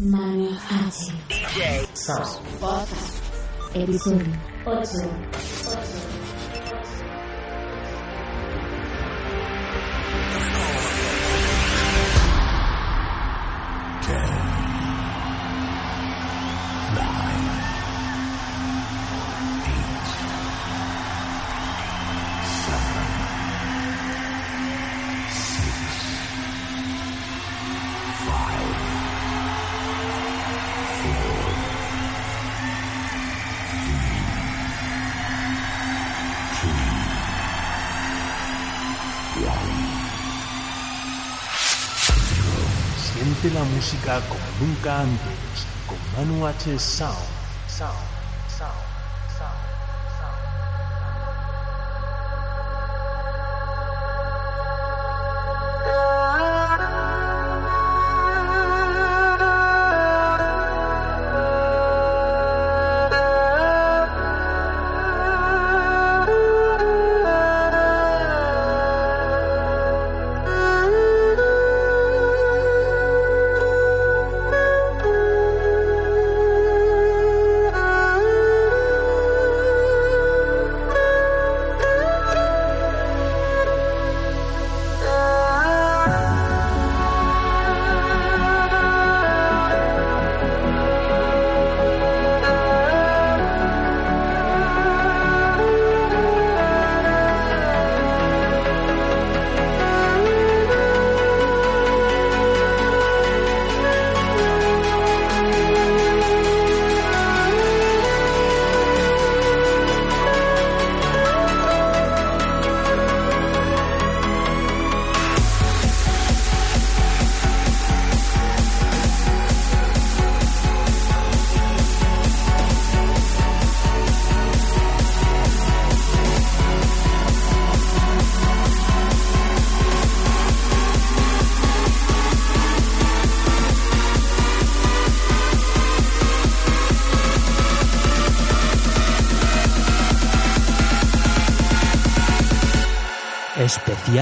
Mario H. DJ. Sauce, Podcast. Episodio 8. 8. Música como nunca antes con Manu H. Sound. Sound.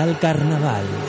Especial Carnaval.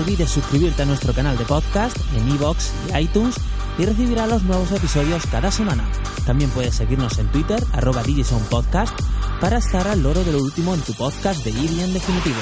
Olvides suscribirte a nuestro canal de podcast en iVoox y iTunes y recibirás los nuevos episodios cada semana. También puedes seguirnos en Twitter, arroba para estar al loro de lo último en tu podcast de en definitivo.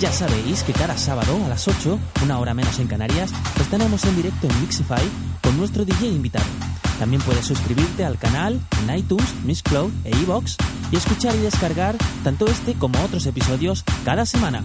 Ya sabéis que cada sábado a las 8, una hora menos en Canarias, estaremos en directo en Mixify con nuestro DJ invitado. También puedes suscribirte al canal en iTunes, Miss Cloud e iBox y escuchar y descargar tanto este como otros episodios cada semana.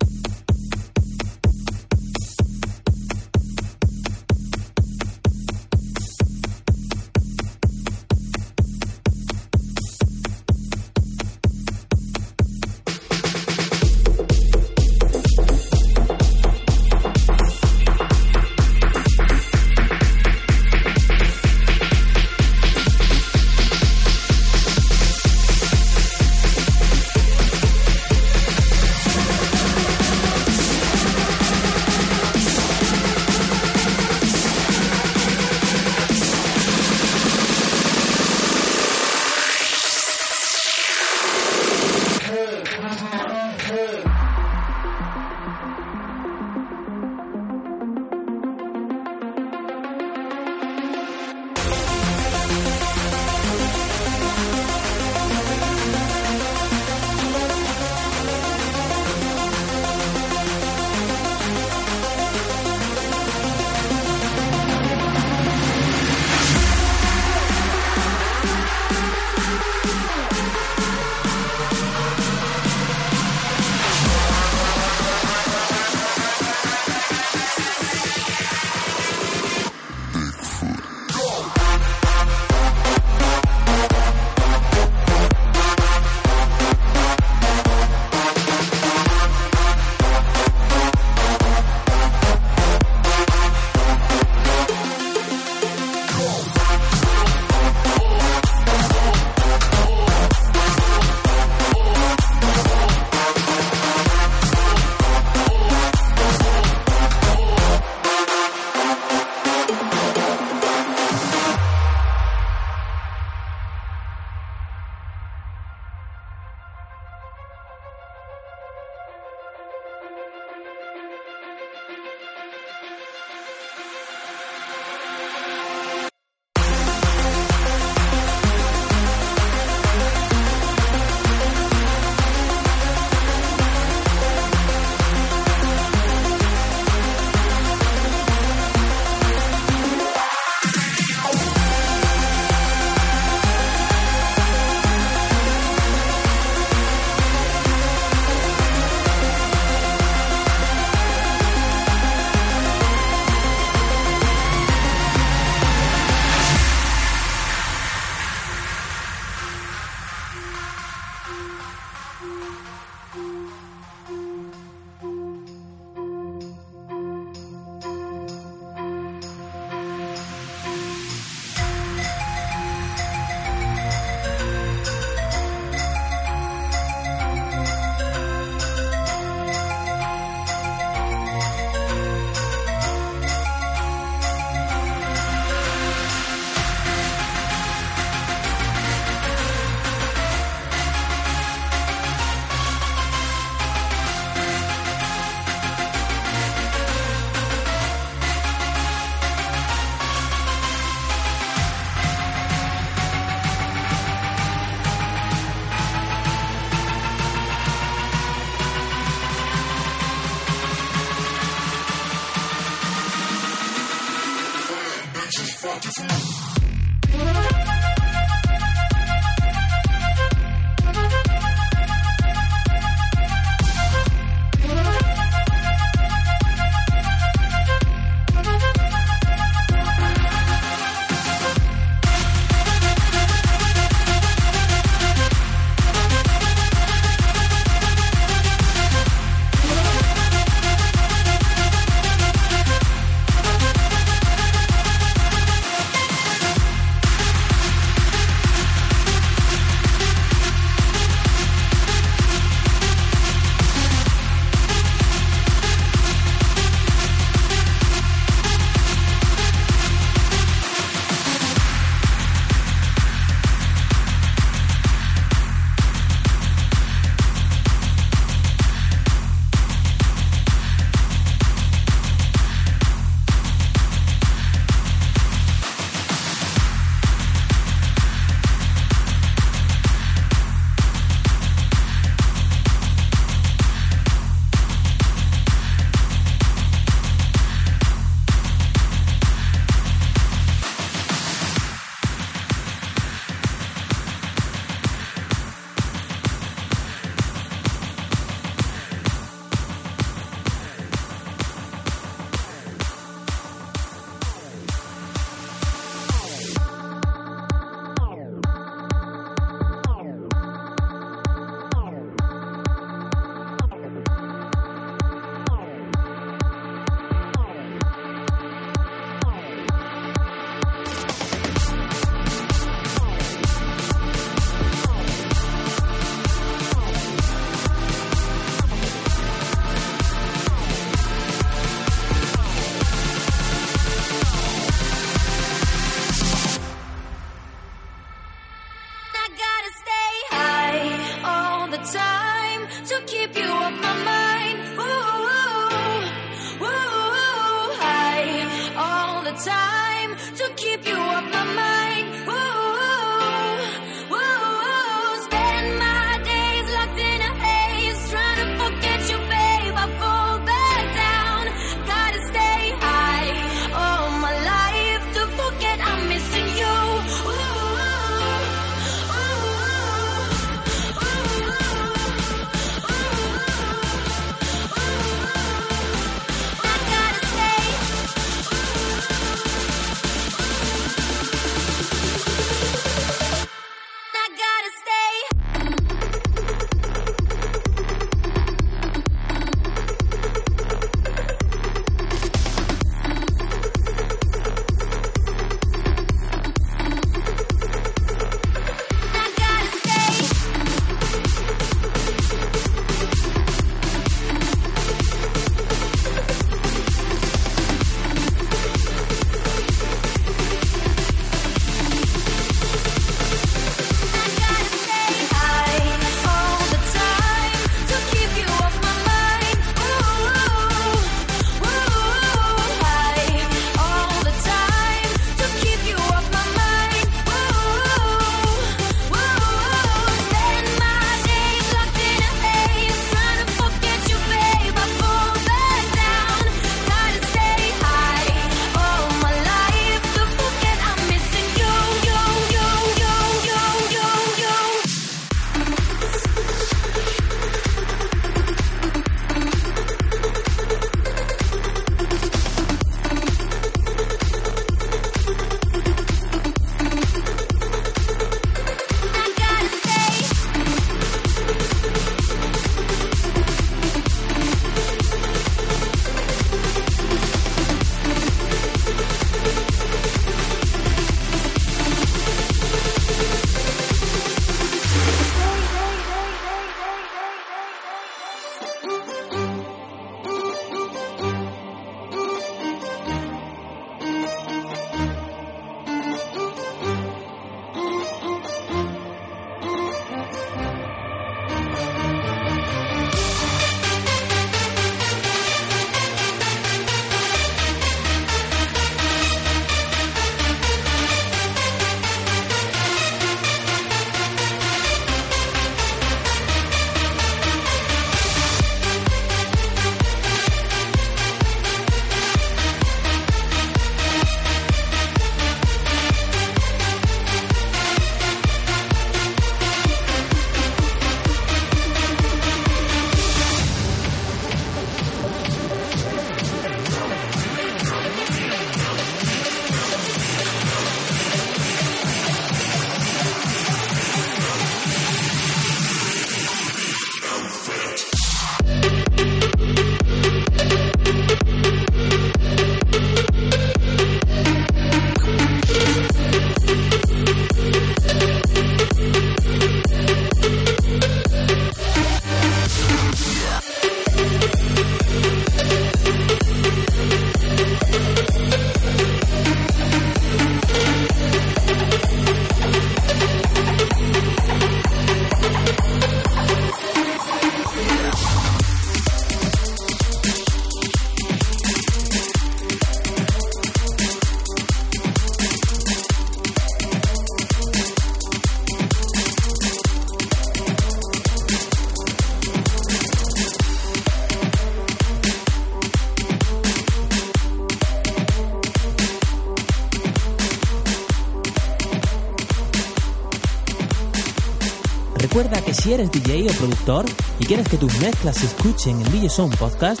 Recuerda que si eres DJ o productor y quieres que tus mezclas se escuchen en DJ Sound Podcast,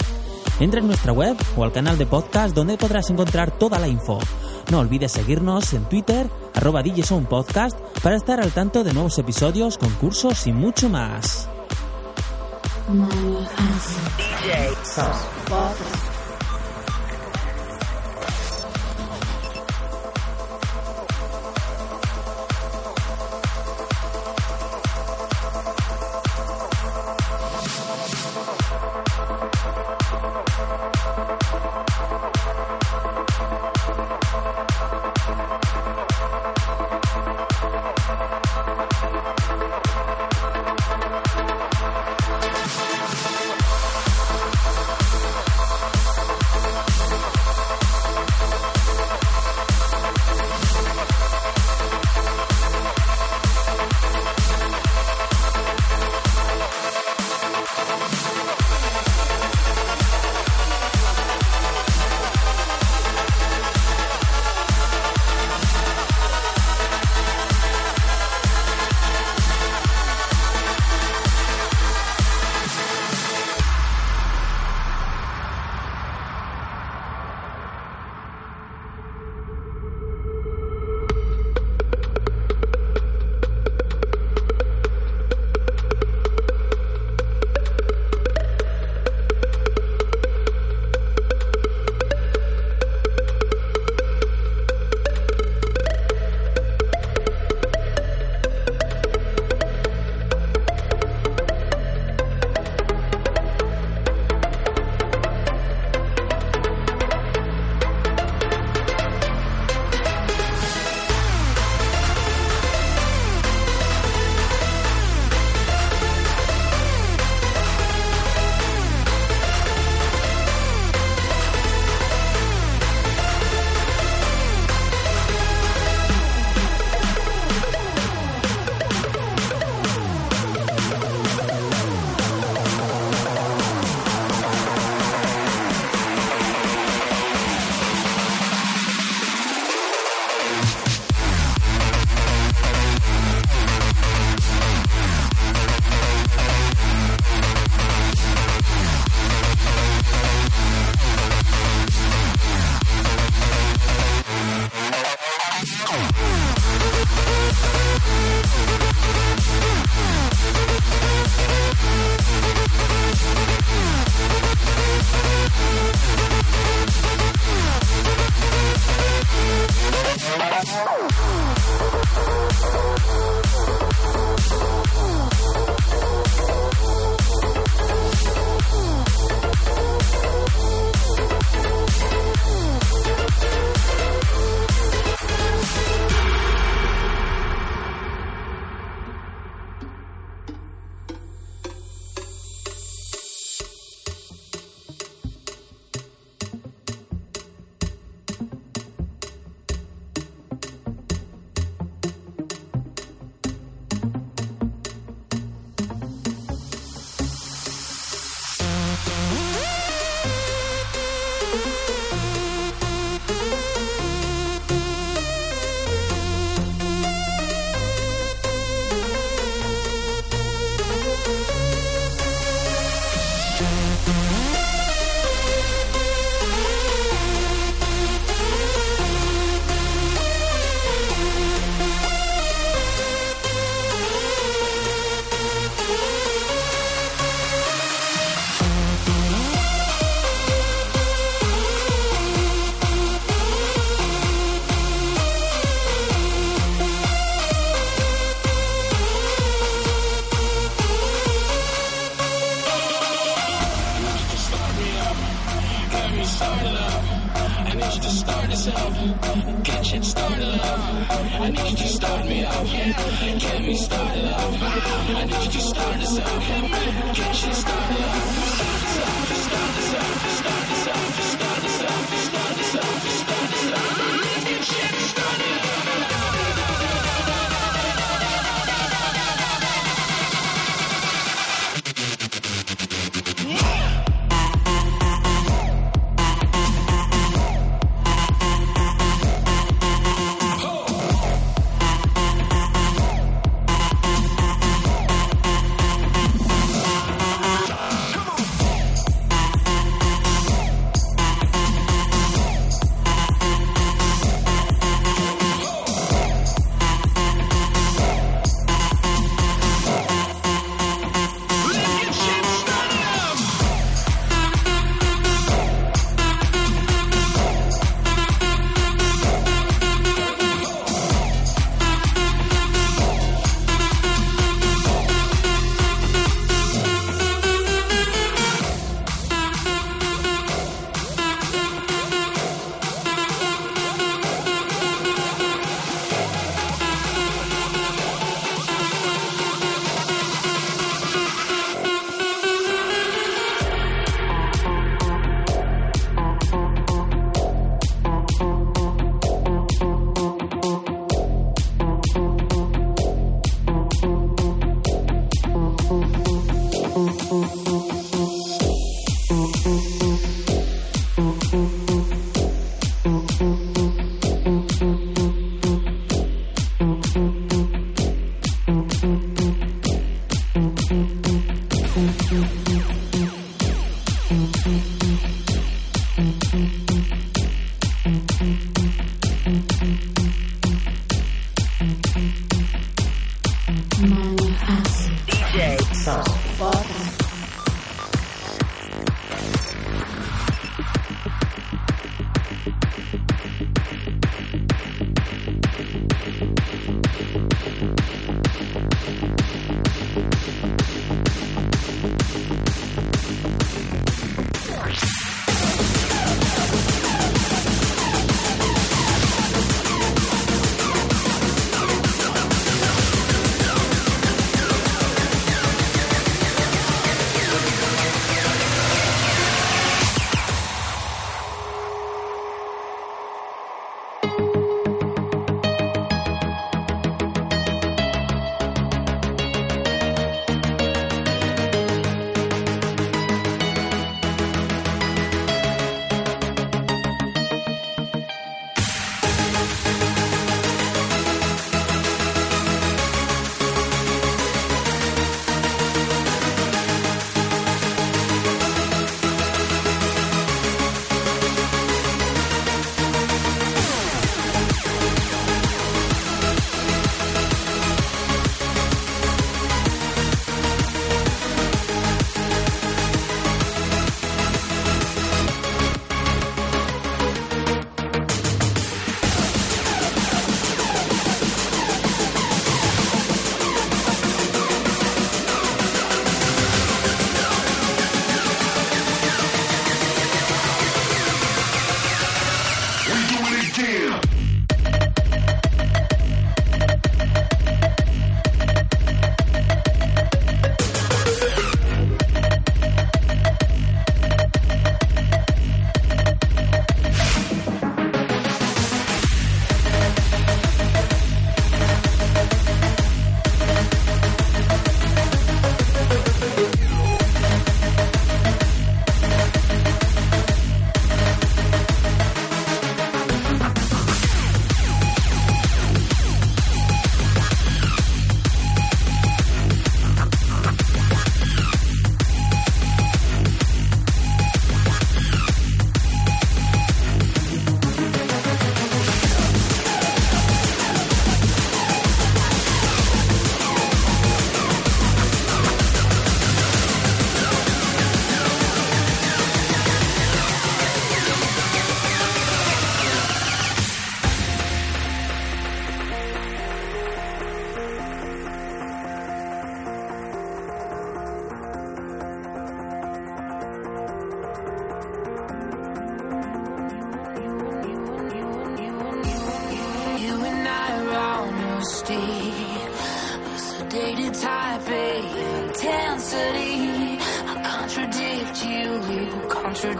entra en nuestra web o al canal de podcast donde podrás encontrar toda la info. No olvides seguirnos en Twitter, arroba DJ Sound Podcast, para estar al tanto de nuevos episodios, concursos y mucho más.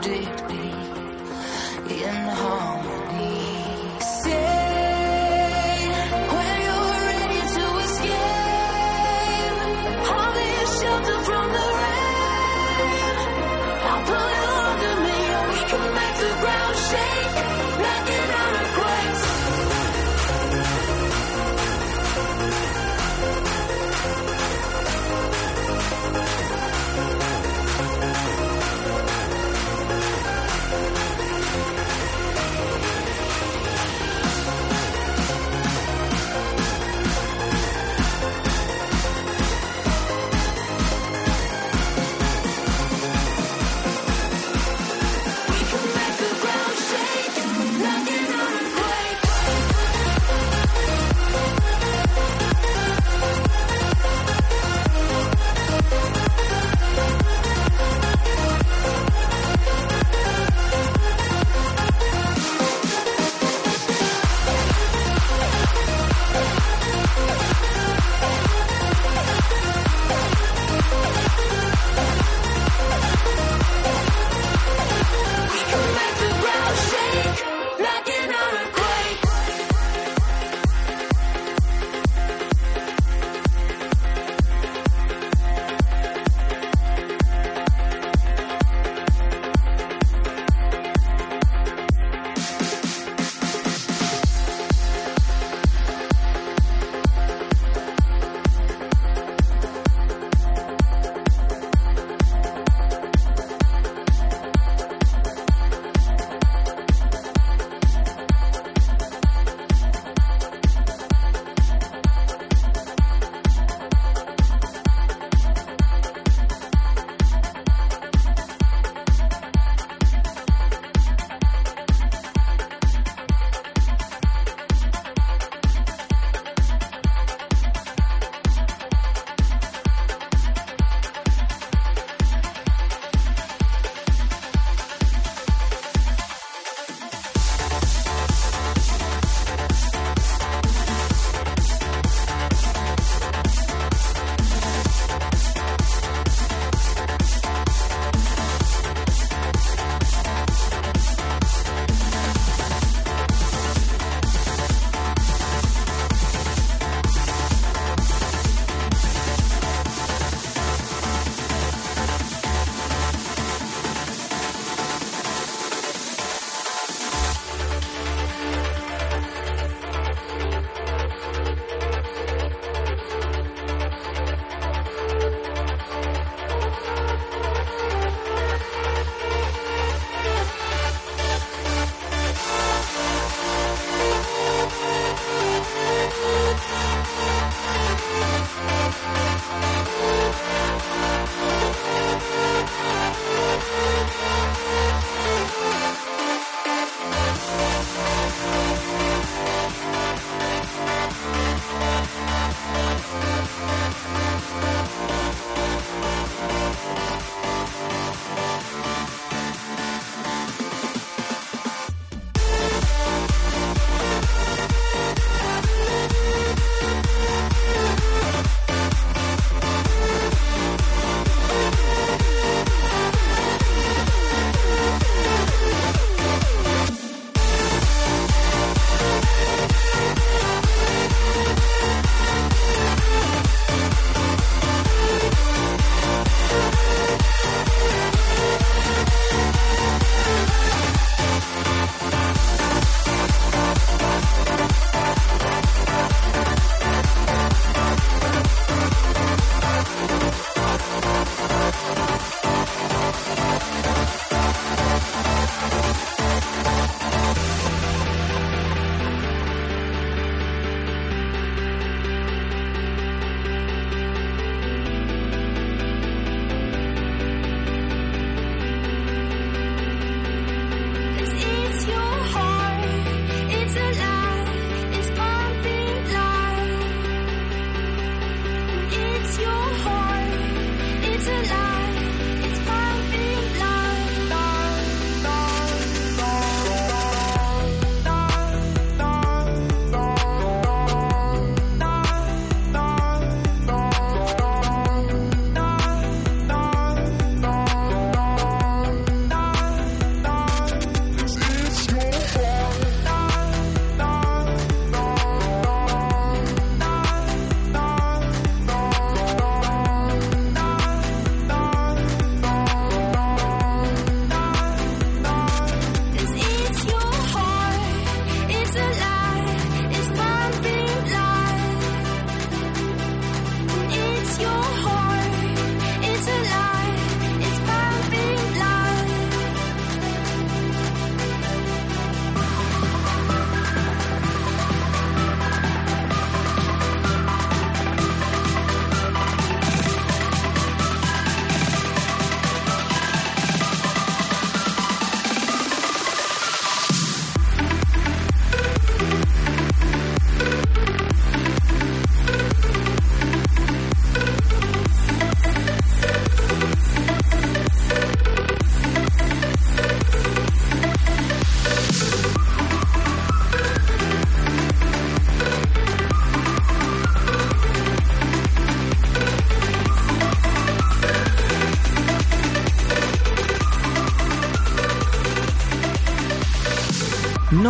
day.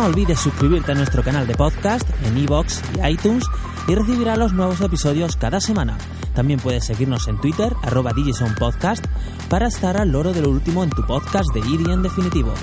No olvides suscribirte a nuestro canal de podcast en iVoox y iTunes y recibirás los nuevos episodios cada semana. También puedes seguirnos en Twitter, arroba para estar al loro de lo último en tu podcast de IDI en definitivo.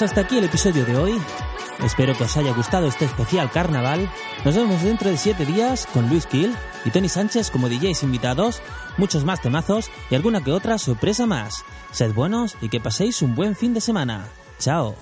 Pues hasta aquí el episodio de hoy. Espero que os haya gustado este especial carnaval. Nos vemos dentro de 7 días con Luis Kill y Tony Sánchez como DJs invitados, muchos más temazos y alguna que otra sorpresa más. Sed buenos y que paséis un buen fin de semana. Chao.